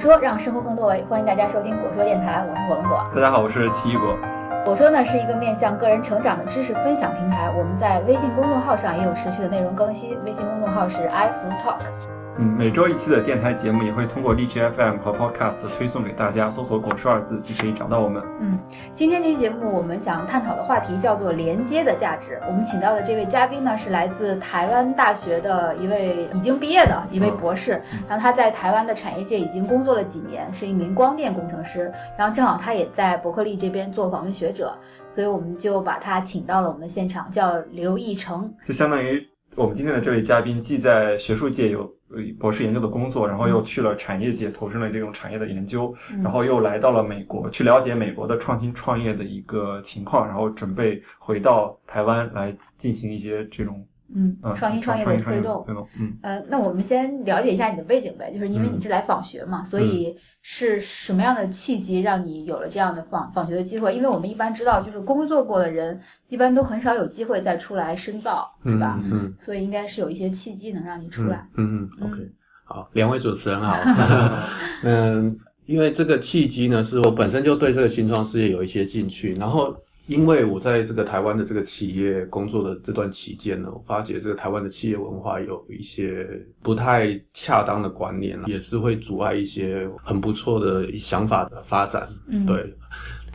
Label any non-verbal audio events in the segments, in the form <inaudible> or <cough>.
果说让生活更多维，欢迎大家收听果说电台，我是火龙果。大家好，我是奇异果。果说呢是一个面向个人成长的知识分享平台，我们在微信公众号上也有持续的内容更新，微信公众号是 iFruTalk。嗯，每周一期的电台节目也会通过荔枝 FM 和 Podcast 推送给大家，搜索“果蔬”二字即可以找到我们。嗯，今天这期节目我们想探讨的话题叫做连接的价值。我们请到的这位嘉宾呢是来自台湾大学的一位已经毕业的一位博士，然后他在台湾的产业界已经工作了几年，是一名光电工程师。然后正好他也在伯克利这边做访问学者，所以我们就把他请到了我们的现场，叫刘义成。就相当于我们今天的这位嘉宾，既在学术界有。博士研究的工作，然后又去了产业界，投身了这种产业的研究，然后又来到了美国，去了解美国的创新创业的一个情况，然后准备回到台湾来进行一些这种。嗯，创新创业的推动，嗯，呃，那我们先了解一下你的背景呗，就是因为你是来访学嘛，所以是什么样的契机让你有了这样的访访学的机会？因为我们一般知道，就是工作过的人一般都很少有机会再出来深造，是吧？嗯，所以应该是有一些契机能让你出来。嗯嗯，OK，好，两位主持人好。<laughs> 嗯，因为这个契机呢，是我本身就对这个新创事业有一些兴趣，然后。因为我在这个台湾的这个企业工作的这段期间呢，我发觉这个台湾的企业文化有一些不太恰当的观念，也是会阻碍一些很不错的想法的发展。嗯，对，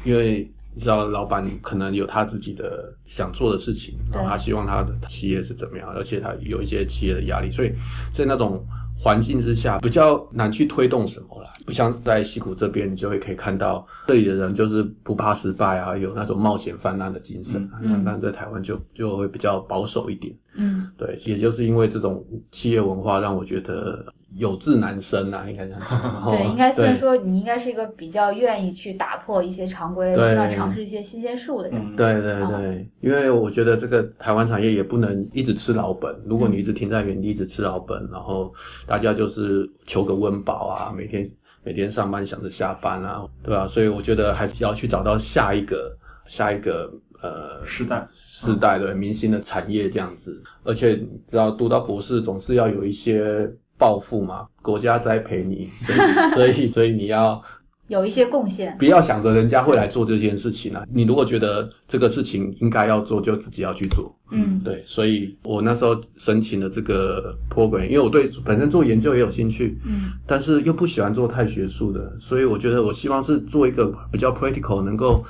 因为你知道，老板可能有他自己的想做的事情，然后他希望他的企业是怎么样，而且他有一些企业的压力，所以在那种。环境之下比较难去推动什么啦，不像在西谷这边，你就会可以看到这里的人就是不怕失败啊，有那种冒险泛滥的精神。嗯，那在台湾就就会比较保守一点。嗯，对，也就是因为这种企业文化，让我觉得。有志难伸啊，应该这样讲。<laughs> 对，应该虽说你应该是一个比较愿意去打破一些常规，希望尝试一些新鲜事物的人。对对对，因为我觉得这个台湾产业也不能一直吃老本。如果你一直停在原地，一直吃老本，然后大家就是求个温饱啊，每天每天上班想着下班啊，对吧？所以我觉得还是要去找到下一个下一个呃时代时代对明星的产业这样子。而且知道读到博士总是要有一些。抱负嘛，国家栽培你，<laughs> 所以所以所以你要有一些贡献，不要想着人家会来做这件事情啊。你如果觉得这个事情应该要做，就自己要去做。嗯，对，所以我那时候申请了这个 program，因为我对本身做研究也有兴趣，嗯，但是又不喜欢做太学术的，所以我觉得我希望是做一个比较 practical，能够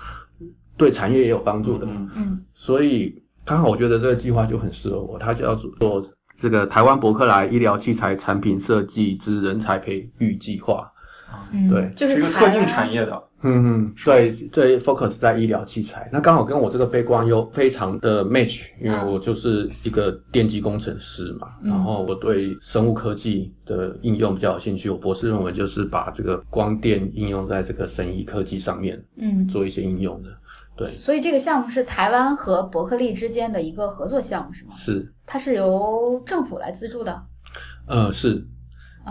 对产业也有帮助的。嗯，所以刚好我觉得这个计划就很适合我，它叫做。这个台湾伯克莱医疗器材产品设计之人才培育计划，对，就是一个特定产业的，嗯嗯，对，对，focus 在医疗器材，那刚好跟我这个背光又非常的 match，因为我就是一个电机工程师嘛，然后我对生物科技的应用比较有兴趣，我博士论文就是把这个光电应用在这个生医科技上面，嗯，做一些应用的。对，所以这个项目是台湾和伯克利之间的一个合作项目，是吗？是，它是由政府来资助的。呃，是，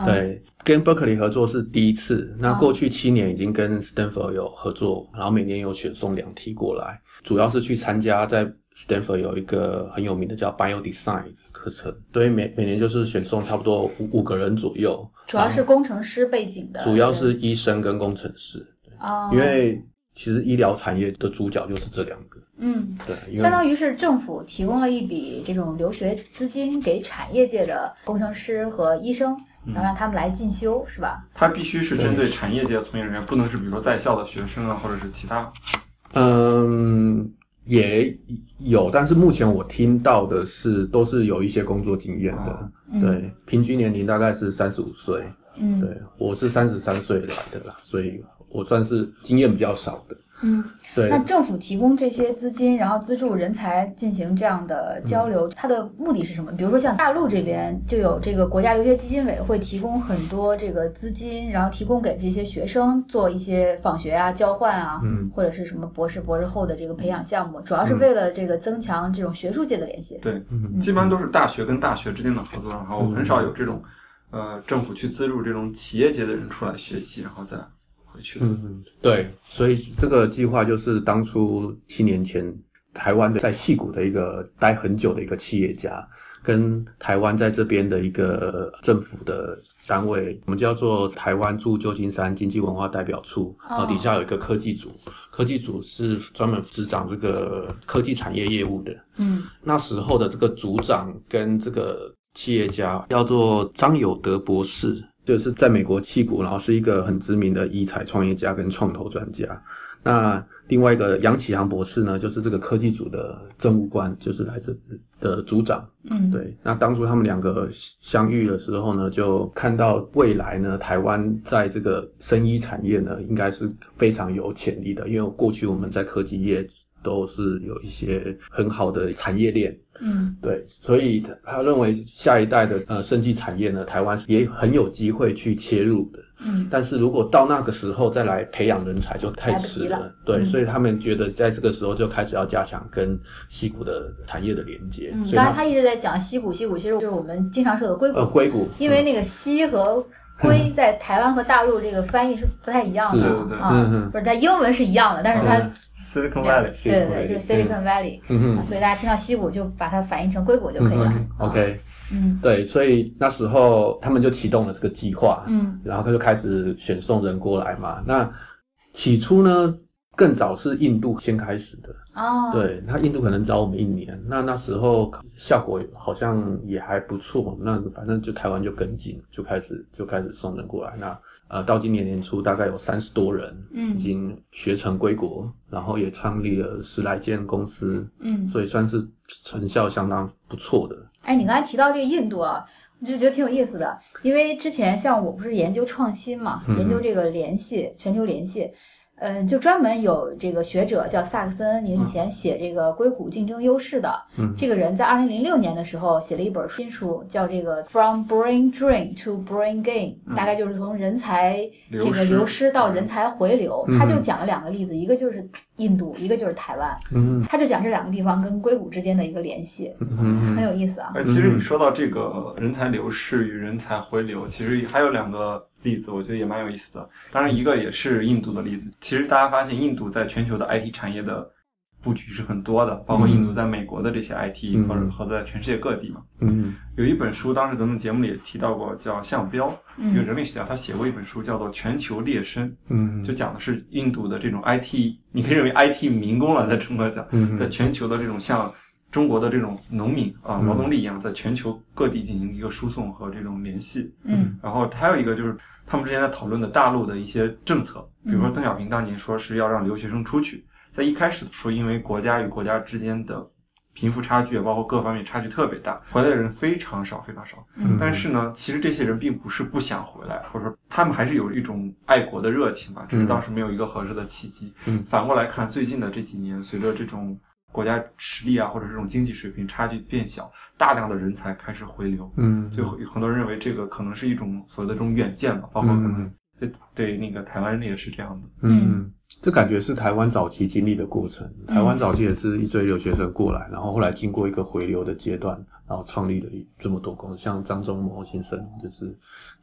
对，跟伯克利合作是第一次。那过去七年已经跟 Stanford 有合作，然后每年有选送两题过来，主要是去参加在 Stanford 有一个很有名的叫 Bio Design 课程，所以每每年就是选送差不多五五个人左右，主要是工程师背景的，主要是医生跟工程师，哦，因为。其实医疗产业的主角就是这两个，嗯，对，相当于是政府提供了一笔这种留学资金给产业界的工程师和医生，然后让他们来进修，是吧？它必须是针对产业界从业人员，不能是比如说在校的学生啊，或者是其他。嗯，也有，但是目前我听到的是都是有一些工作经验的，对，平均年龄大概是三十五岁，嗯，对，我是三十三岁来的啦，所以。我算是经验比较少的，嗯，对。那政府提供这些资金，然后资助人才进行这样的交流，它的目的是什么？比如说像大陆这边就有这个国家留学基金委会提供很多这个资金，然后提供给这些学生做一些访学啊、交换啊，嗯，或者是什么博士、博士后的这个培养项目，主要是为了这个增强这种学术界的联系。对，基本上都是大学跟大学之间的合作，然后很少有这种呃政府去资助这种企业界的人出来学习，然后再。嗯嗯，对，所以这个计划就是当初七年前台湾的在戏谷的一个待很久的一个企业家，跟台湾在这边的一个政府的单位，我们叫做台湾驻旧金山经济文化代表处，然后底下有一个科技组，科技组是专门执掌这个科技产业业务的。嗯。那时候的这个组长跟这个企业家叫做张友德博士，就是在美国硅谷，然后是一个很知名的医材创业家跟创投专家。那另外一个杨启航博士呢，就是这个科技组的政务官，就是来自的组长。嗯，对，那当初他们两个相遇的时候呢，就看到未来呢，台湾在这个生医产业呢，应该是非常有潜力的，因为过去我们在科技业都是有一些很好的产业链。嗯。对，所以他他认为下一代的呃生技产业呢，台湾是也很有机会去切入的。嗯。但是如果到那个时候再来培养人才，就太迟了。对，嗯。所以他们觉得在这个时候就开始要加强跟西谷的产业的连接。嗯，所以那刚才他一直在讲西谷，西谷其实就是我们经常说的硅谷，呃硅谷，因为那个西和硅在台湾和大陆这个翻译是不太一样的对对对。啊，不是它英文是一样的，但是它嗯 Silicon Valley，对对对，就是 Silicon Valley，嗯哼。啊所以大家听到西谷就把它反译成硅谷就可以了，OK，嗯。对，所以那时候他们就启动了这个计划，嗯。然后他就开始选送人过来嘛。那起初呢，更早是印度先开始的，哦，对，那印度可能早我们一年，那那时候效果好像也还不错，那反正就台湾就跟进，就开始就开始送人过来。那呃，到今年年初大概有三十多人嗯已经学成归国，然后也创立了十来间公司，嗯，所以算是成效相当不错的。哎，你刚才提到这个印度啊，我就觉得挺有意思的，因为之前像我不是研究创新嘛，嗯研究这个联系，全球联系。嗯，就专门有这个学者叫萨克森你，以前写这个硅谷竞争优势的。嗯这个人在二零零六年的时候写了一本新书，叫这个《From Brain Drain to Brain Gain》，大概就是从人才这个流失流失到人才回流。嗯他就讲了两个例子，一个就是印度，一个就是台湾。嗯他就讲这两个地方跟硅谷之间的一个联系，嗯很有意思啊。呃，其实你说到这个人才流失与人才回流，其实还有两个例子，我觉得也蛮有意思的。当然，一个也是印度的例子。其实大家发现，印度在全球的 IT 产业的布局是很多的，包括印度在美国的这些 IT，、嗯。或者和在全世界各地嘛。嗯。有一本书，当时咱们节目里也提到过，叫项彪，一个嗯人类学家，他写过一本书，叫做《全球劣绅》，嗯。就讲的是印度的这种 IT，你可以认为 IT 民工了，在中国讲，嗯。在全球的这种像中国的这种农民啊嗯。劳动力一样，在全球各地进行一个输送和这种联系。嗯。然后还有一个就是他们之前在讨论的大陆的一些政策，比如说邓小平当年说是要让留学生出去，在一开始的时候因为国家与国家之间的贫富差距，包括各方面差距特别大，回来的人非常少，非常少。嗯。但是呢，其实这些人并不是不想回来，或者说他们还是有一种爱国的热情吧，只是当时没有一个合适的契机。嗯。反过来看，最近的这几年，随着这种国家实力啊，或者这种经济水平差距变小，大量的人才开始回流，嗯。就很多人认为这个可能是一种所谓的这种远见吧，包括可能嗯对对那个台湾也是这样的。嗯，这感觉是台湾早期经历的过程。台湾早期也是一堆留学生过来，然后后来经过一个回流的阶段，然后创立了一这么多公司，像张忠谋先生就是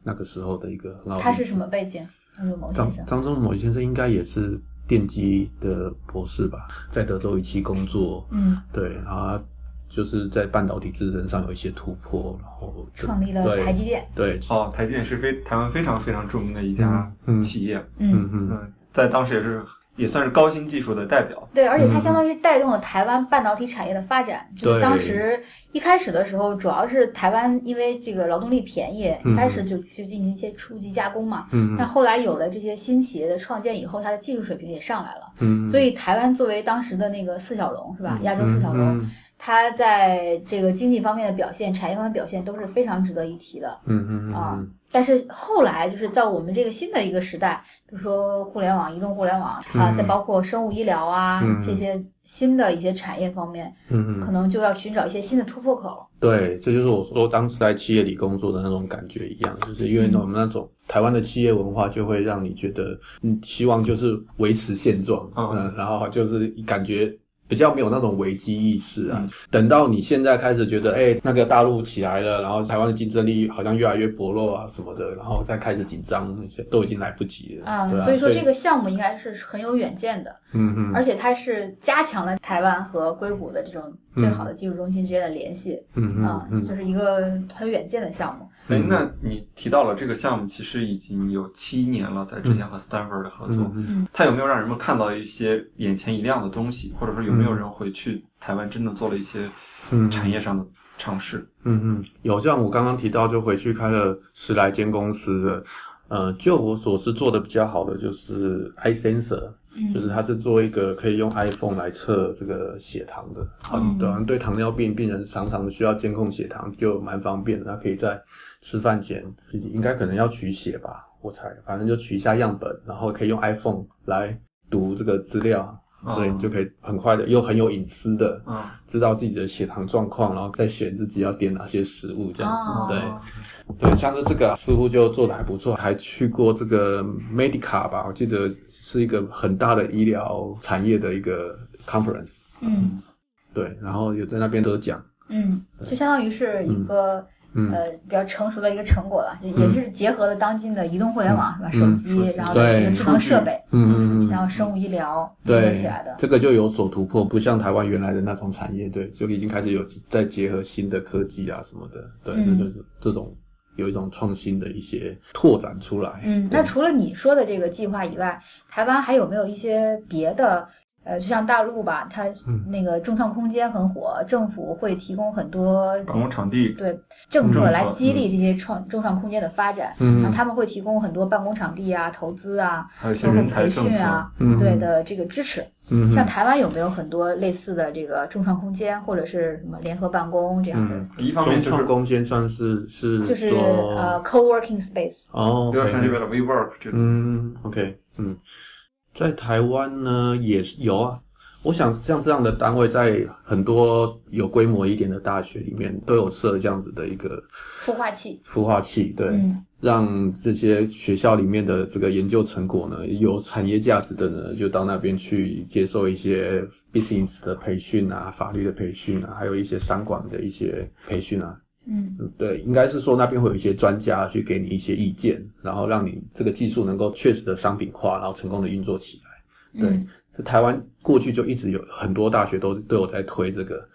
那个时候的一个。他是什么背景？张忠谋张先生。张忠谋先生应该也是电机的博士吧，在德州仪器工作，嗯，对，然后他就是在半导体自身上有一些突破，然后创立了台积电。对，哦，台积电是非台湾非常非常著名的一家企业，嗯，嗯嗯嗯，在当时也是也算是高新技术的代表。对，而且它嗯相当于带动了台湾半导体产业的发展。就是当时一开始的时候，主要是台湾因为这个劳动力便宜，嗯一开始就就进行一些初级加工嘛。嗯但后来有了这些新企业的创建以后，它的技术水平也上来了。嗯，所以台湾作为当时的那个四小龙是吧？亚洲四小龙，嗯它在这个经济方面的表现、产业方面表现都是非常值得一提的。嗯嗯啊嗯但是后来就是在我们这个新的一个时代，比如说互联网、移动互联网啊，嗯再包括生物医疗啊、嗯这些新的一些产业方面，嗯嗯，可能就要寻找一些新的突破口。对，这就是我说当时在企业里工作的那种感觉一样，就是因为嗯我们那种台湾的企业文化，就会让你觉得，嗯，希望就是维持现状，嗯嗯，然后就是感觉。比较没有那种危机意识啊，嗯等到你现在开始觉得，哎、那个大陆起来了，然后台湾的竞争力好像越来越薄弱啊什么的，然后再开始紧张，都已经来不及了。啊、所以说这个项目应该是很有远见的，嗯嗯而且它是加强了台湾和硅谷的这种最好的技术中心之间的联系嗯啊、嗯嗯就是一个很有远见的项目。哎，嗯。那你提到了这个项目，其实已经有七年了，在之前和 Stanford 的合作，嗯嗯它有没有让人们看到一些眼前一亮的东西，或者说有没有人回去台湾真的做了一些嗯。产业上的尝试？嗯嗯，有像我刚刚提到，就回去开了十来间公司的。呃，就我所知做的比较好的就是 i sensor，、嗯就是它是做一个可以用 iPhone 来测这个血糖的，很多人对糖尿病病人常常需要监控血糖，就蛮方便的。它可以在吃饭前自己应该可能要取血吧，我猜，反正就取一下样本，然后可以用 iPhone 来读这个资料，对，就可以很快的又很有隐私的嗯，知道自己的血糖状况，然后再选自己要点哪些食物这样子。哦对对，像是这个啊似乎就做的还不错，还去过这个 Medica 吧，我记得是一个很大的医疗产业的一个 conference。嗯对，然后有在那边得奖。嗯，就相当于是一个。嗯呃，比较成熟的一个成果了，就也是结合了当今的移动互联网，是吧？手嗯机，然后这个智能设备，嗯然后生物医疗结合对起来的，。这个就有所突破，不像台湾原来的那种产业，对，就已经开始有在结合新的科技啊什么的，对，嗯这就是这种有一种创新的一些拓展出来。嗯，那除了你说的这个计划以外，台湾还有没有一些别的？呃，就像大陆吧，它嗯那个众创空间很火，政府会提供很多办公场地，对政策来激励这些创众创空间的发展。嗯然后他们会提供很多办公场地啊、投资啊、还有一些包括人才培。训啊，嗯对的这个支持。嗯像台湾有没有很多类似的这个众创空间，或者是什么联合办公这样的？嗯，一方面就是空间算是是就是说呃 co-working space。哦有点像这，OK，边的 WeWork 这种。嗯，OK，嗯，在台湾呢也是有啊。我想像这样的单位，在很多有规模一点的大学里面都有设这样子的一个孵化器，孵化器，对，嗯让这些学校里面的这个研究成果呢，有产业价值的呢，就到那边去接受一些 business 的培训啊、法律的培训啊，还有一些商管的一些培训啊。嗯嗯对，应该是说那边会有一些专家去给你一些意见，然后让你这个技术能够确实的商品化，然后成功的运作起来。对嗯是台湾过去就一直有很多大学都都有在推这个，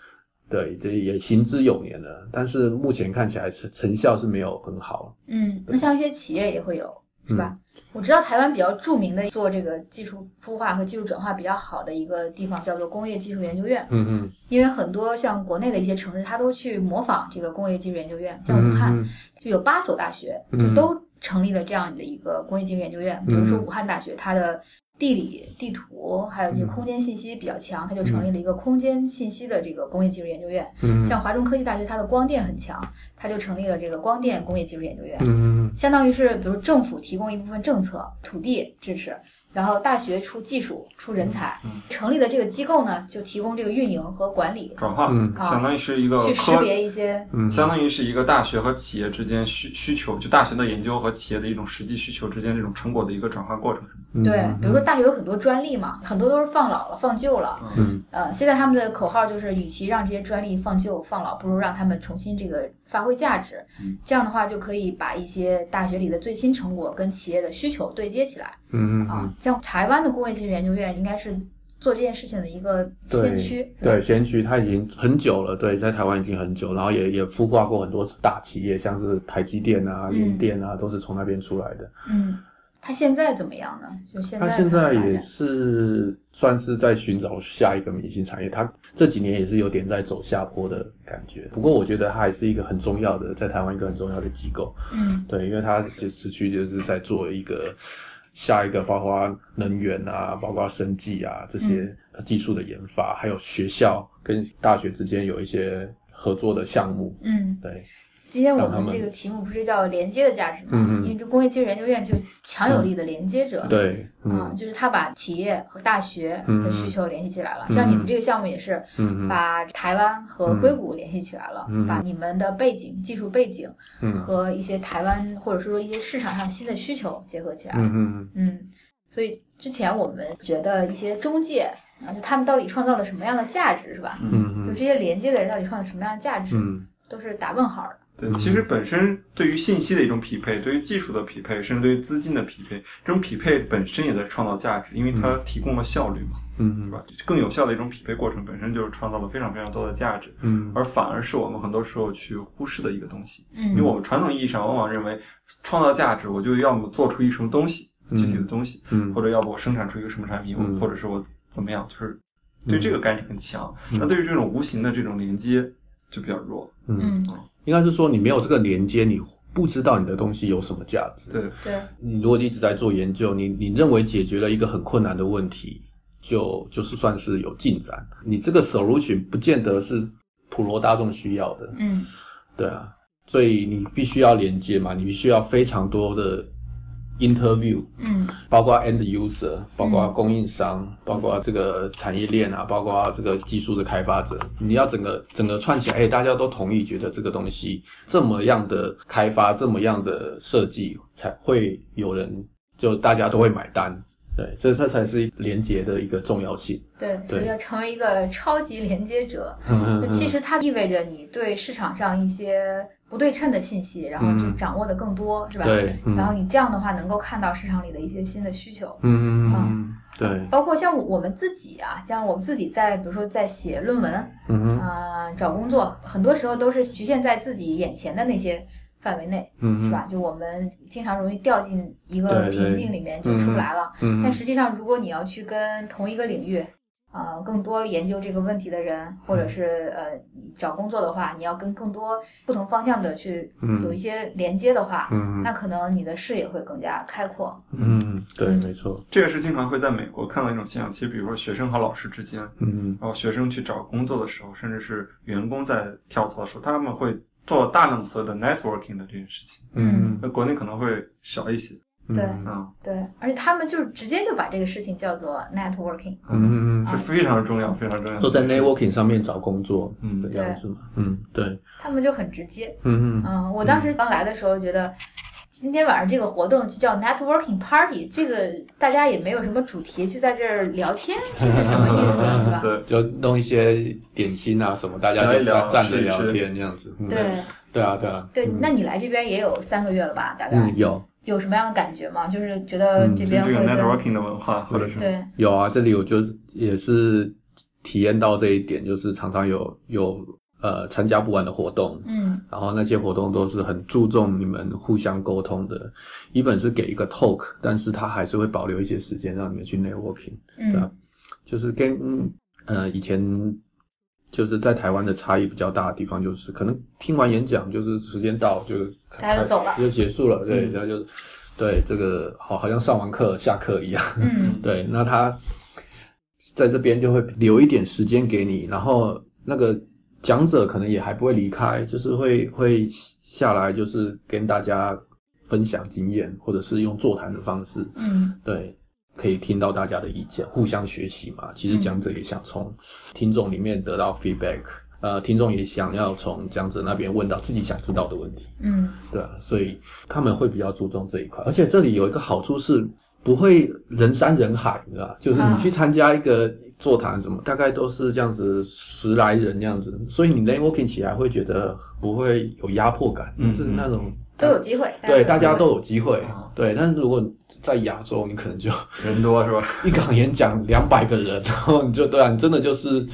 对，这也行之有年了。但是目前看起来成成效是没有很好。嗯，那像一些企业也会有，是嗯。吧？我知道台湾比较著名的做这个技术孵化和技术转化比较好的一个地方叫做工业技术研究院，嗯嗯，因为很多像国内的一些城市，它都去模仿这个工业技术研究院，像嗯武汉嗯就有八所大学就嗯都成立了这样的一个工业技术研究院，比如说嗯武汉大学，它的地理、地图还有这个嗯空间信息比较强，它就成立了一个空间信息的这个工业技术研究院。嗯，像华中科技大学，它的光电很强，它就成立了这个光电工业技术研究院。嗯相当于是，比如政府提供一部分政策、土地支持，然后大学出技术、出人才，嗯成立的这个机构呢，就提供这个运营和管理，转化，嗯相当于是一个去识，别一些，嗯，相当于是一个大学和企业之间需需求，就大学的研究和企业的一种实际需求之间这种成果的一个转化过程。嗯对，比如说大学有很多专利嘛，很多都是放老了、放旧了。嗯呃，现在他们的口号就是，与其让这些专利放旧放老，不如让他们重新这个发挥价值。嗯这样的话，就可以把一些大学里的最新成果跟企业的需求对接起来。嗯嗯啊，像台湾的工业技术研究院应该是做这件事情的一个先驱，对，先驱它已经很久了，对，在台湾已经很久，然后也也孵化过很多大企业，像是台积电啊、嗯联电啊，都是从那边出来的。嗯，它现在怎么样呢？就现在他现在也是算是在寻找下一个明星产业，他这几年也是有点在走下坡的感觉。不过我觉得他还是一个很重要的，在台湾一个很重要的机构。嗯对，因为他就持续就是在做一个下一个，包括能源啊，包括生技啊这些技术的研发，还有学校跟大学之间有一些合作的项目。嗯，对，今天我们们这个题目不是叫连接的价值吗？因为这工业技术研究院就强有力的连接者。对，啊，嗯就是他把企业和大学嗯的需求联系起来了。嗯像你们这个项目也是把台湾和硅谷联系起来了，嗯把你们的背景、技术背景嗯和一些台湾或者是说一些市场上新的需求结合起来。嗯嗯嗯，所以之前我们觉得一些中介啊，就他们到底创造了什么样的价值，是吧？嗯嗯就这些连接的人到底创造什么样的价值，嗯都是打问号的。对，其实本身对于信息的一种匹配，对于技术的匹配，甚至对于资金的匹配，这种匹配本身也在创造价值，因为它提供了效率嘛，嗯是吧？更有效的一种匹配过程本身就是创造了非常非常多的价值，嗯。而反而是我们很多时候去忽视的一个东西。嗯。因为我们传统意义上往往认为，创造价值，我就要么做出一什么东西，具体的东西，嗯。或者要不我生产出一个什么产品，嗯。或者是我怎么样，就是对这个概念很强。嗯。那对于这种无形的这种连接就比较弱。嗯，嗯，应该是说你没有这个连接，你不知道你的东西有什么价值。对，对，你如果一直在做研究，你你认为解决了一个很困难的问题，就就是算是有进展。你这个 solution 不见得是普罗大众需要的，嗯对啊，所以你必须要连接嘛，你必须要非常多的 interview，嗯。包括 end user，包括供应商，包括这个产业链啊，包括这个技术的开发者，你要整个整个串起来，哎，大家都同意，觉得这个东西这么样的开发，这么样的设计，才会有人就大家都会买单。对，这这才是连接的一个重要性。对，对。要成为一个超级连接者，<laughs> 就其实它意味着你对市场上一些不对称的信息，然后就嗯。掌握的更多，是吧？对，嗯。然后你这样的话，能够看到市场里的一些新的需求，嗯嗯。嗯，对，包括像我们自己啊，像我们自己在，比如说在写论文，啊、找工作，很多时候都是局限在自己眼前的那些范围内，嗯是吧？就我们经常容易掉进一个瓶颈里面就出不来了。嗯但实际上，如果你要去跟同一个领域，呃，更多研究这个问题的人，或者是呃找工作的话，你要跟更多不同方向的去嗯有一些连接的话，嗯那可能你的视野会更加开阔。嗯，对，没错，这个是经常会在美国看到一种现象。其实，比如说学生和老师之间，嗯然后学生去找工作的时候，甚至是员工在跳槽的时候，他们会做大量的所有的 networking 的这件事情。嗯。那国内可能会少一些。对嗯，对，而且他们就是直接就把这个事情叫做 networking。嗯嗯是非常重要，非常重要。都在 networking 上面找工作，嗯。的样子嘛，嗯，对，他们就很直接，嗯嗯。嗯，我当时刚来的时候觉得，今天晚上这个活动就叫 networking party，这个大家也没有什么主题，就在这儿聊天，<laughs> 这是什么意思，是吧？对，就弄一些点心啊什么，大家就聊一聊站站着聊天这样子，嗯对。对啊对啊，对嗯，那你来这边也有三个月了吧？大概？嗯有。有什么样的感觉吗？就是觉得嗯这就这个边会跟 networking 的文化，或者是对，有啊，这里我就也是体验到这一点，就是常常有有呃参加不完的活动，嗯。然后那些活动都是很注重你们互相沟通的，一本是给一个 talk，但是他还是会保留一些时间让你们去 networking。对啊嗯就是跟呃以前就是在台湾的差异比较大的地方，就是可能听完演讲就是时间到就大家就走了。就结束了，对，嗯。然后就对这个好好像上完课下课一样，嗯。<laughs> 对，那他在这边就会留一点时间给你，然后那个讲者可能也还不会离开，就是会会下来就是跟大家分享经验，或者是用座谈的方式，嗯对，可以听到大家的意见，互相学习嘛。其实讲者也想从听众里面得到 feedback，呃，听众也想要从讲者那边问到自己想知道的问题，嗯对啊，所以他们会比较注重这一块。而且这里有一个好处是。不会人山人海，你知道吧？就是你去参加一个座谈什么，大概都是这样子十来人这样子，所以你 networking 起来会觉得不会有压迫感，嗯就是那种都有机会，对大家都有有机会啊，对。但是如果在亚洲，你可能就人多是吧？<laughs> 一场演讲两百个人，然后你就对啊，你真的就是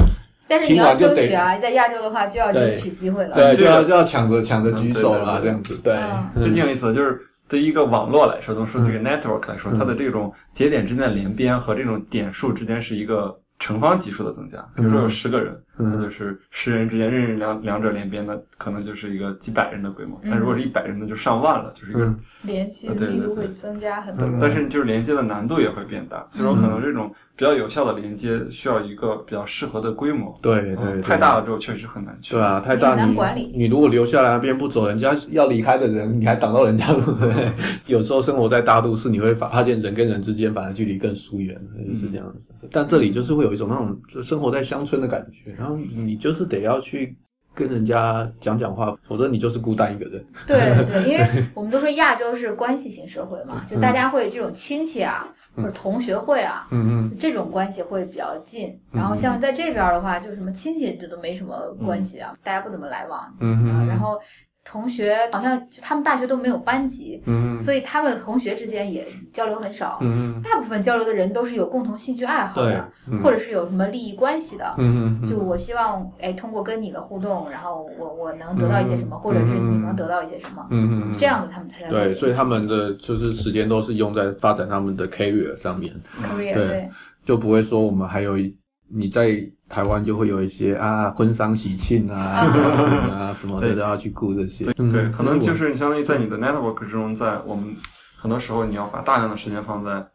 但是你要听完就得争取啊，在亚洲的话就要争取机会了。对，就要就要抢着抢着举手啦，嗯对对对这样子，对，就挺有意思的，就是对于一个网络来说，都说这个嗯 network 来说，它的这种节点之间的连边和这种点数之间是一个乘方级数的增加。比如说有十个人，嗯那就是十人之间任任两两者连边，的可能就是一个几百人的规模。但如果是一百人，那就上万了，就是一个嗯联系对对力度会增加很多。嗯但是就是连接的难度也会变大，所以说可能这种比较有效的连接需要一个比较适合的规模。对对嗯，太大了之后确实很难去。对啊，太大你管理你如果留下来那边不走，人家要离开的人，你还挡到人家路，对？<laughs> 有时候生活在大都市，你会发发现人跟人之间反而距离更疏远，就是这样子。但这里就是会有一种那种就生活在乡村的感觉，然后你就是得要去跟人家讲讲话，否则你就是孤单一个人。对对，因为 <laughs> 我们都说亚洲是关系型社会嘛，就大家会这种亲戚啊，或者同学会啊，嗯嗯这种关系会比较近。然后像在这边的话，就什么亲戚这都没什么关系啊，大家不怎么来往。嗯啊，然后同学好像就他们大学都没有班级，嗯所以他们同学之间也交流很少。嗯大部分交流的人都是有共同兴趣爱好的，，嗯或者是有什么利益关系的。嗯嗯就我希望，哎，通过跟你的互动，然后我我能得到一些什么，嗯或者是你嗯能得到一些什么，嗯嗯这样子他们才能对，所以他们的就是时间都是用在发展他们的 career 上面，career 对对就不会说我们还有一你在台湾就会有一些啊婚丧喜庆啊 <laughs> 什么的啊什么的对。都要去顾这些，嗯对，可能就是你相当于在你的 network 之中，在我们很多时候你要把大量的时间放在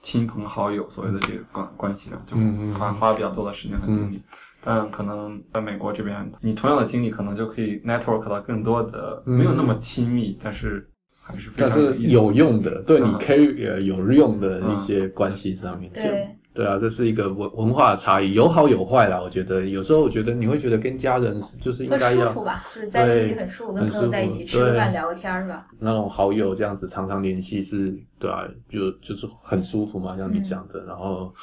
亲朋好友所谓的这个关关系上，就花花比较多的时间和精力。但可能在美国这边，你同样的精力可能就可以 network 到更多的嗯没有那么亲密，但是还是非但是常有用的，对你嗯。career 有用的一些关系上面，就对对啊，这是一个文文化的差异，有好有坏啦。我觉得有时候我觉得你会觉得跟家人是就是应该要舒服吧，就是在一起很舒服，跟朋友在一起吃个饭聊个天儿是吧？那种好友这样子常常联系是，对啊，就就是很舒服嘛，像你讲的，然后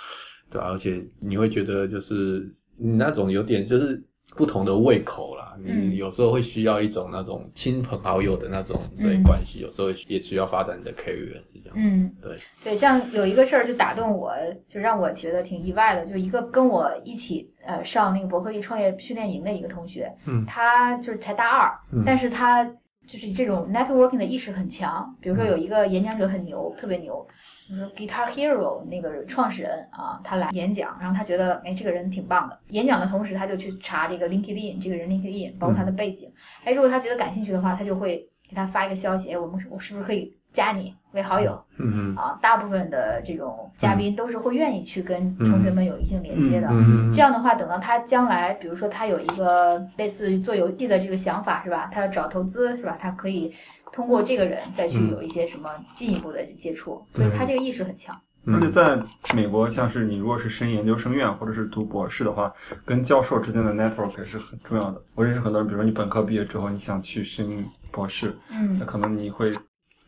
对啊，而且你会觉得就是你那种有点就是不同的胃口啦，嗯。你有时候会需要一种那种亲朋好友的那种嗯。对关系，有时候也需要发展你的 career 是这样子，嗯，对，对，像有一个事儿就打动我，就让我觉得挺意外的，就一个跟我一起呃上那个伯克利创业训练营的一个同学，嗯。他就是才大二，嗯。但是他就是这种 networking 的意识很强。比如说有一个演讲者很牛，特别牛，比如说 Guitar Hero 那个创始人啊，他来演讲，然后他觉得哎这个人挺棒的。演讲的同时，他就去查这个 LinkedIn 这个人 LinkedIn，包括他的背景。哎，如果他觉得感兴趣的话，他就会给他发一个消息，哎，我们我是不是可以加你为好友？嗯啊，大部分的这种嘉宾都是会愿意去跟同学们有一定连接的。嗯这样的话，等到他将来，比如说他有一个类似于做游戏的这个想法，是吧？他要找投资，是吧？他可以通过这个人再去有一些什么进一步的接触，所以他这个意识很强。嗯而且在美国，像是你如果是升研究生院或者是读博士的话，跟教授之间的 network 也是很重要的。我认识很多人，比如说你本科毕业之后，你想去升博士，嗯那，可能你会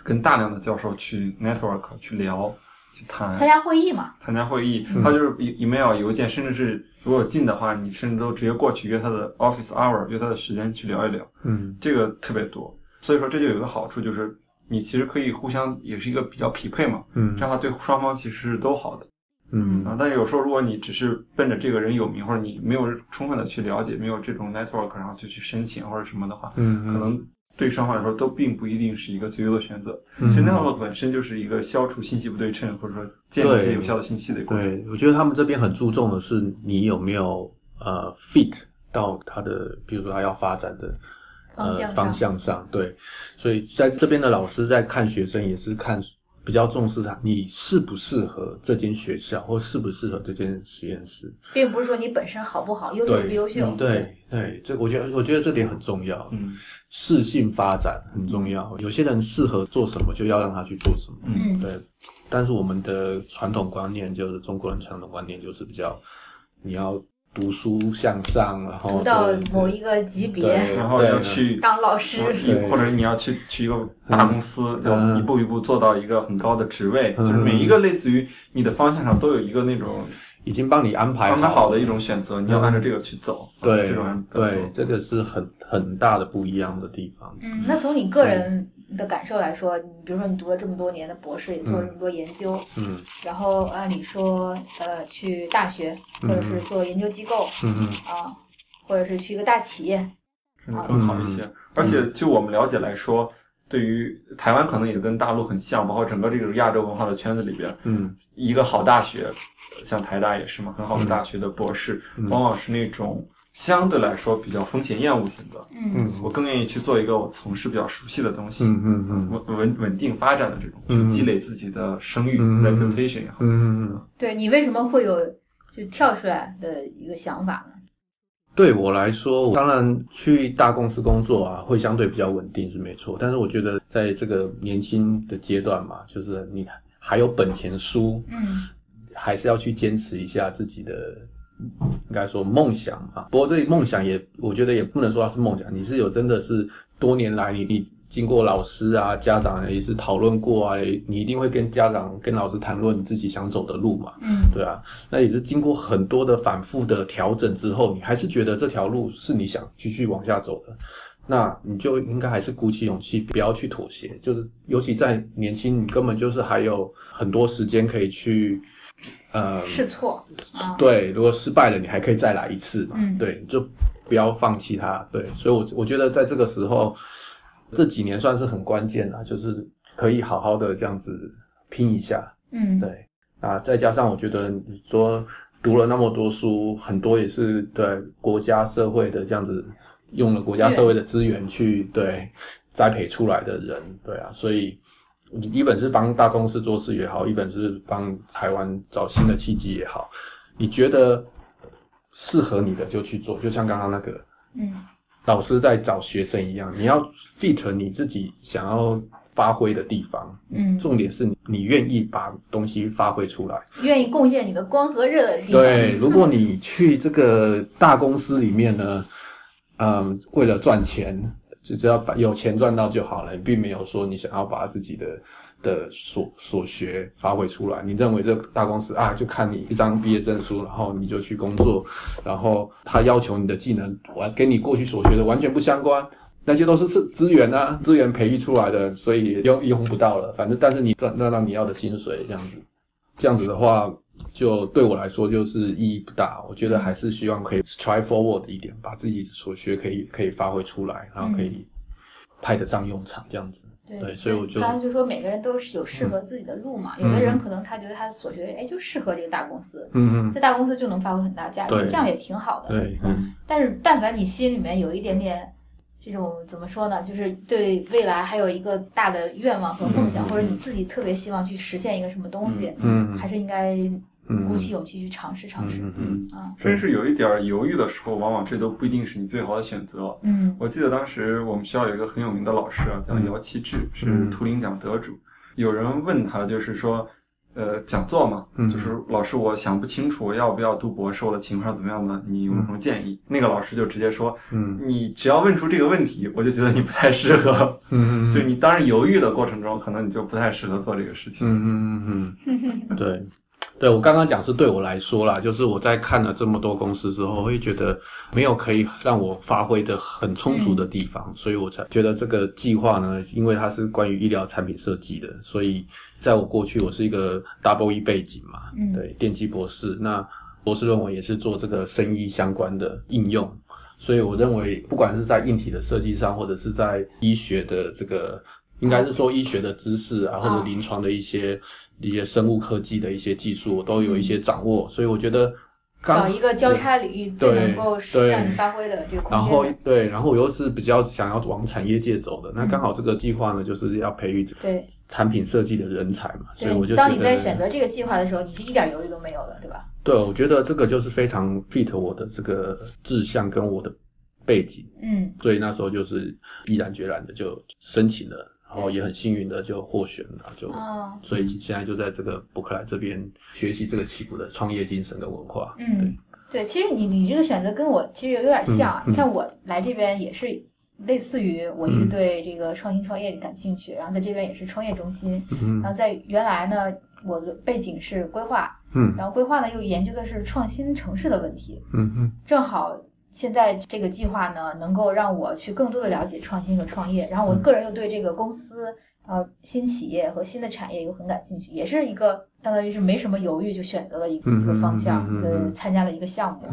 跟大量的教授去 network 去聊、去谈、参加会议嘛，参加会议。嗯他就是 e- email 邮件，甚至是如果近的话，你甚至都直接过去约他的 office hour，约他的时间去聊一聊。嗯这个特别多。所以说这就有一个好处，就是你其实可以互相也是一个比较匹配嘛，嗯这样的话对双方其实是都好的嗯啊。但是有时候如果你只是奔着这个人有名，或者你没有充分的去了解，没有这种 network，然后就去申请或者什么的话，嗯可能对双方来说都并不一定是一个最优的选择。嗯其实 network 本身就是一个消除信息不对称，或者说建立一些有效的信息的一个过程。对，我觉得他们这边很注重的是你有没有呃 fit 到他的，比如说他要发展的呃方向上，对，所以在这边的老师在看学生也是看比较重视他你适不适合这间学校或适不适合这间实验室，并不是说你本身好不好，优秀不优秀。嗯对对，这我觉得我觉得这点很重要，嗯。适性发展很重要，有些人适合做什么就要让他去做什么，嗯。对，但是我们的传统观念就是中国人传统观念就是比较你要读书向上，然后读到某一个级别，<laughs> 然后要去当老师，或者你要去去一个大公司，要嗯一步一步做到一个很高的职位，嗯。就是每一个类似于你的方向上都有一个那种已经帮你安排安排好的一种种选择，你要按照这个去走。对这种对，这个是很很大的不一样的地方。嗯，那从你个人的感受来说，你比如说你读了这么多年的博士，也做了这么多研究，嗯。然后按理说，呃，去大学或者是。做研究机构嗯嗯。啊，或者是去一个大企业，甚至更好一些。而且就我们了解来说，对于台湾可能也跟大陆很像，包括整个这个亚洲文化的圈子里边，嗯。一个好大学，像台大也是嘛，很好的大学的博士，嗯。往往是那种相对来说比较风险厌恶型的。嗯嗯我更愿意去做一个我从事比较熟悉的东西，嗯嗯嗯稳稳稳定发展的这种，嗯去积累自己的声誉、嗯 reputation 也好。嗯嗯，对你为什么会有就跳出来的一个想法呢？对我来说，当然去大公司工作啊，会相对比较稳定是没错。但是我觉得在这个年轻的阶段嘛，就是你还有本钱输，嗯还是要去坚持一下自己的，应该说梦想啊。不过这梦想也，我觉得也不能说它是梦想，你是有真的是多年来你你经过老师啊、家长也是讨论过啊，你一定会跟家长、跟老师谈论你自己想走的路嘛。嗯对啊，那也是经过很多的反复的调整之后，你还是觉得这条路是你想继续往下走的，那你就应该还是鼓起勇气，不要去妥协。就是尤其在年轻，你根本就是还有很多时间可以去，呃，试错。对，如果失败了，你还可以再来一次嘛。嗯，对，就不要放弃它。对，所以，我我觉得在这个时候，这几年算是很关键了，就是可以好好的这样子拼一下。嗯，对。啊，再加上我觉得你说读了那么多书，很多也是对国家社会的这样子。用了国家社会的资源去对栽培出来的人，对啊，所以一本是帮大公司做事也好，一本是帮台湾找新的契机也好，你觉得适合你的就去做，就像刚刚那个，嗯，老师在找学生一样，你要 fit 你自己想要发挥的地方，嗯，重点是你愿意把东西发挥出来，愿意贡献你的光和热的地方。对，如果你去这个大公司里面呢？嗯，为了赚钱，就只要把有钱赚到就好了，并没有说你想要把自己的的所所学发挥出来。你认为这大公司啊，就看你一张毕业证书，然后你就去工作，然后他要求你的技能完跟你过去所学的完全不相关，那些都是是资源啊，资源培育出来的，所以用用不到了。反正但是你赚赚到你要的薪水，这样子，这样子的话。就对我来说就是意义不大，我觉得还是希望可以 try forward 一点，把自己所学可以可以发挥出来，然后可以派得上用场这样子。对，所以我就刚刚就说每个人都是有适合自己的路嘛，有的人可能他觉得他所学哎就适合这个大公司，嗯嗯，在大公司就能发挥很大价值，这样也挺好的。对，嗯。但是但凡你心里面有一点点这种怎么说呢，就是对未来还有一个大的愿望和梦想，或者你自己特别希望去实现一个什么东西，嗯，还是应该。鼓起勇气去尝试尝试，嗯啊，甚至有一点犹豫的时候，往往这都不一定是你最好的选择。嗯，我记得当时我们学校有一个很有名的老师啊，叫姚期智，是图灵奖得主。有人问他，就是说，呃，讲座嘛，就是老师，我想不清楚要不要读博士，我的情况怎么样呢？你有什么建议？那个老师就直接说，嗯，你只要问出这个问题，我就觉得你不太适合。嗯，<laughs> 就你当然犹豫的过程中，可能你就不太适合做这个事情。嗯嗯嗯，<laughs> 对。对我刚刚讲是对我来说啦，就是我在看了这么多公司之后，会觉得没有可以让我发挥的很充足的地方，所以我才觉得这个计划呢，因为它是关于医疗产品设计的，所以在我过去我是一个 double E 背景嘛，对，电机博士，那博士论文也是做这个生医相关的应用，所以我认为不管是在硬体的设计上，或者是在医学的这个。应该是说医学的知识啊，或者临床的一些一些生物科技的一些技术，我都有一些掌握，所以我觉得找一个交叉领域最能够让你发挥的这个空间。然后对，然后我又是比较想要往产业界走的，那刚好这个计划呢，就是要培育对产品设计的人才嘛，所以我就当你在选择这个计划的时候，你是一点犹豫都没有的，对吧？对，我觉得这个就是非常 fit 我的这个志向跟我的背景，嗯，所以那时候就是毅然决然的就申请了。然后也很幸运的就获选了，就所以现在就在这个伯克莱这边学习这个起步的创业精神跟文化。嗯，对，其实你你这个选择跟我其实有点像。你看我来这边也是类似于我一直对这个创新创业感兴趣，然后在这边也是创业中心。嗯然后在原来呢，我的背景是规划，嗯，然后规划呢又研究的是创新城市的问题，嗯嗯，正好。现在这个计划呢，能够让我去更多的了解创新和创业，然后我个人又对这个公司、呃新企业和新的产业又很感兴趣，也是一个相当于是没什么犹豫就选择了一个一个方向，呃，参加了一个项目。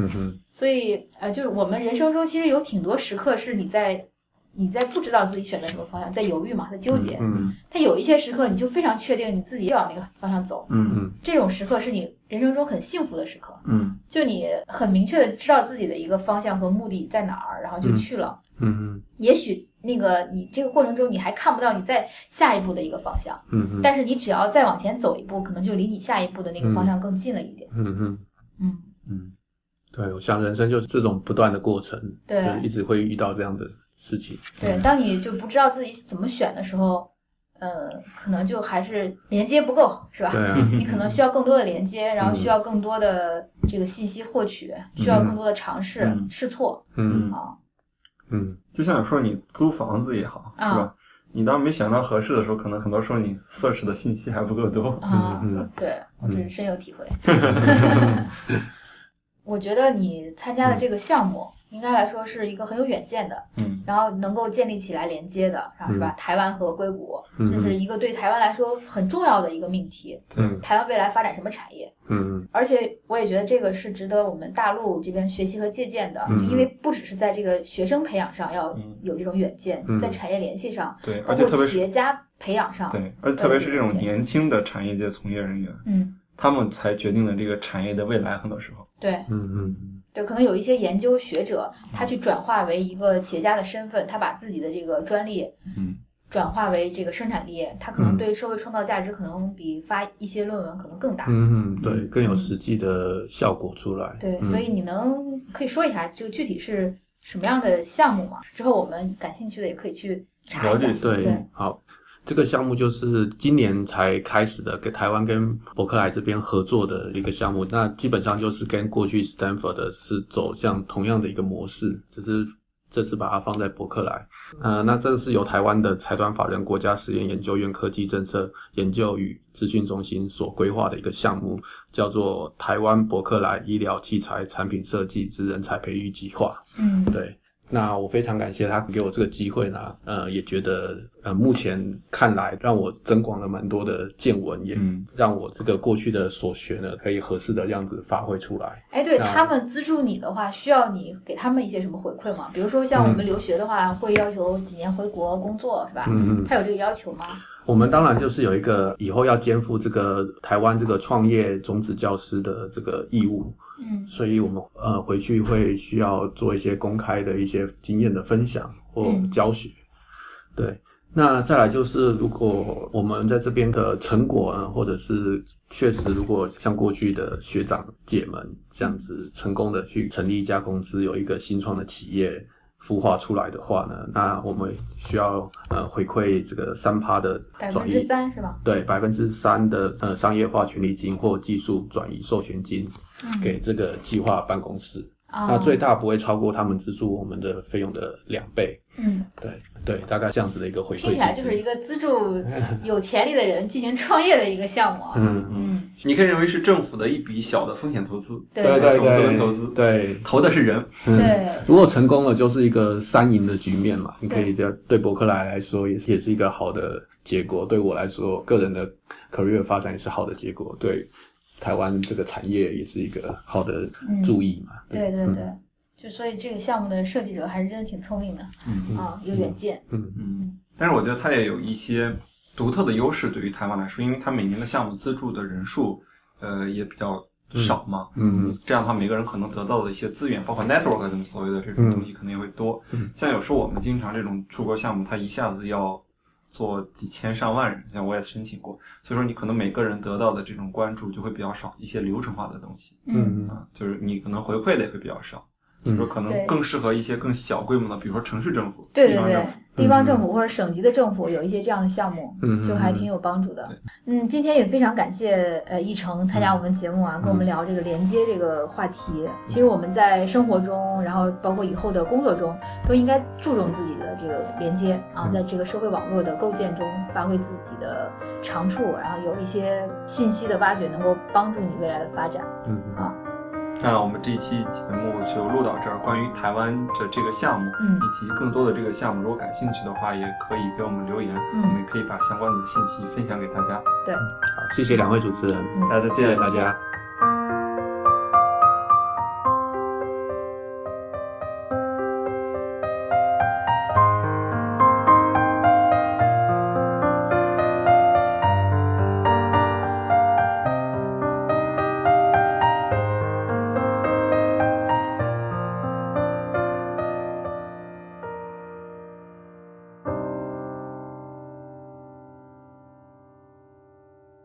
所以呃，就是我们人生中其实有挺多时刻是你在。你在不知道自己选择什么方向，在犹豫嘛，在纠结。嗯，他有一些时刻，你就非常确定你自己要往那个方向走。嗯嗯，这种时刻是你人生中很幸福的时刻。嗯，就你很明确的知道自己的一个方向和目的在哪儿，然后就去了。嗯嗯，也许那个你这个过程中你还看不到你在下一步的一个方向。嗯嗯，但是你只要再往前走一步，可能就离你下一步的那个方向更近了一点。嗯嗯嗯嗯，对，我想人生就是这种不断的过程，对，就一直会遇到这样的。事情对，当你就不知道自己怎么选的时候，呃，可能就还是连接不够，是吧？对啊，<laughs> 你可能需要更多的连接，然后需要更多的这个信息获取，需要更多的尝试试错。嗯啊，嗯，就像说你租房子也好，是吧？你当没选到合适的时候，可能很多时候你 search 的信息还不够多。啊，对我这是深有体会。<laughs> <laughs> 我觉得你参加的这个项目。应该来说是一个很有远见的，嗯，然后能够建立起来连接的，然后是吧？台湾和硅谷，嗯这是一个对台湾来说很重要的一个命题。对，台湾未来发展什么产业？嗯而且我也觉得这个是值得我们大陆这边学习和借鉴的，嗯因为不只是在这个学生培养上要嗯有这种远见，嗯在产业联系上，对，而且特别是企业家培养上，对，而且特别是这种年轻的产业界从业人员，嗯，他们才决定了这个产业的未来。很多时候，对嗯嗯对，可能有一些研究学者，他去转化为一个企业家的身份，他把自己的这个专利，嗯，转化为这个生产力，他可能对社会创造价值可能比发一些论文可能更大。嗯嗯，对，更有实际的效果出来。对，嗯所以你能可以说一下这个具体是什么样的项目吗？之后我们感兴趣的也可以去查一下。了解一下对对，好，这个项目就是今年才开始的，跟台湾跟伯克莱这边合作的一个项目。那基本上就是跟过去 Stanford 的是走向同样的一个模式，只是这次把它放在伯克莱。呃，那这是由台湾的财团法人国家实验研究院科技政策研究与资讯中心所规划的一个项目，叫做台湾伯克莱医疗器材产品设计之人才培育计划。嗯，对，那我非常感谢他给我这个机会呢，呃，也觉得呃，目前看来让我增广了蛮多的见闻，也嗯让我这个过去的所学呢，可以合适的样子发挥出来。哎，对他们资助你的话，需要你给他们一些什么回馈吗？比如说像我们留学的话，会要求几年回国工作，是吧？嗯嗯，他有这个要求吗？我们当然就是有一个以后要肩负这个台湾这个创业种子教师的这个义务，嗯所以我们呃回去会需要做一些公开的一些经验的分享或嗯教学。对，那再来就是如果我们在这边的成果啊，或者是确实如果像过去的学长姐们这样子成功的去成立一家公司，有一个新创的企业。孵化出来的话呢，那我们需要呃回馈这个三趴的转移百分之三是吧？对百分之三的呃商业化权利金或技术转移授权金嗯，给这个计划办公室，啊那最大不会超过他们资助我们的费用的两倍。嗯，对对，大概这样子的一个回馈听起来机制。就是一个资助有潜力的人进行创业的一个项目啊。<laughs> 嗯，嗯，你可以认为是政府的一笔小的风险投资，对对对投资对，投的是人。嗯对如果成功了，就是一个三赢的局面嘛。你可以这样对伯克莱来说，也是也是一个好的结果；对我来说，个人的 career 发展也是好的结果；对台湾这个产业也是一个好的注意嘛。嗯对对对，就所以这个项目的设计者还是真的挺聪明的嗯。啊，有远见。嗯。嗯，但是我觉得它也有一些独特的优势，对于台湾来说，因为它每年的项目资助的人数，呃，也比较少嘛。嗯。这样的话，每个人可能得到的一些资源，包括 network 什么所谓的这种东西，可能也会多。嗯。像有时候我们经常这种出国项目，它一下子要做几千上万人，像我也申请过，所以说你可能每个人得到的这种关注就会比较少，一些流程化的东西。嗯。啊，就是你可能回馈的也会比较少。嗯说可能更适合一些更小规模的，比如说城市政府、对对对地方政府。，地方政府或者省级的政府有一些这样的项目，嗯，就还挺有帮助的。嗯，今天也非常感谢呃一成参加我们节目啊，跟我们聊这个连接这个话题。其实我们在生活中，然后包括以后的工作中，都应该注重自己的这个连接啊，在这个社会网络的构建中发挥自己的长处，然后有一些信息的挖掘，能够帮助你未来的发展。嗯啊那我们这一期节目就录到这儿。关于台湾的这个项目，嗯以及更多的这个项目，如果感兴趣的话，也可以给我们留言，嗯我们也可以把相关的信息分享给大家。对，好，谢谢两位主持人，嗯大家再见谢谢大家。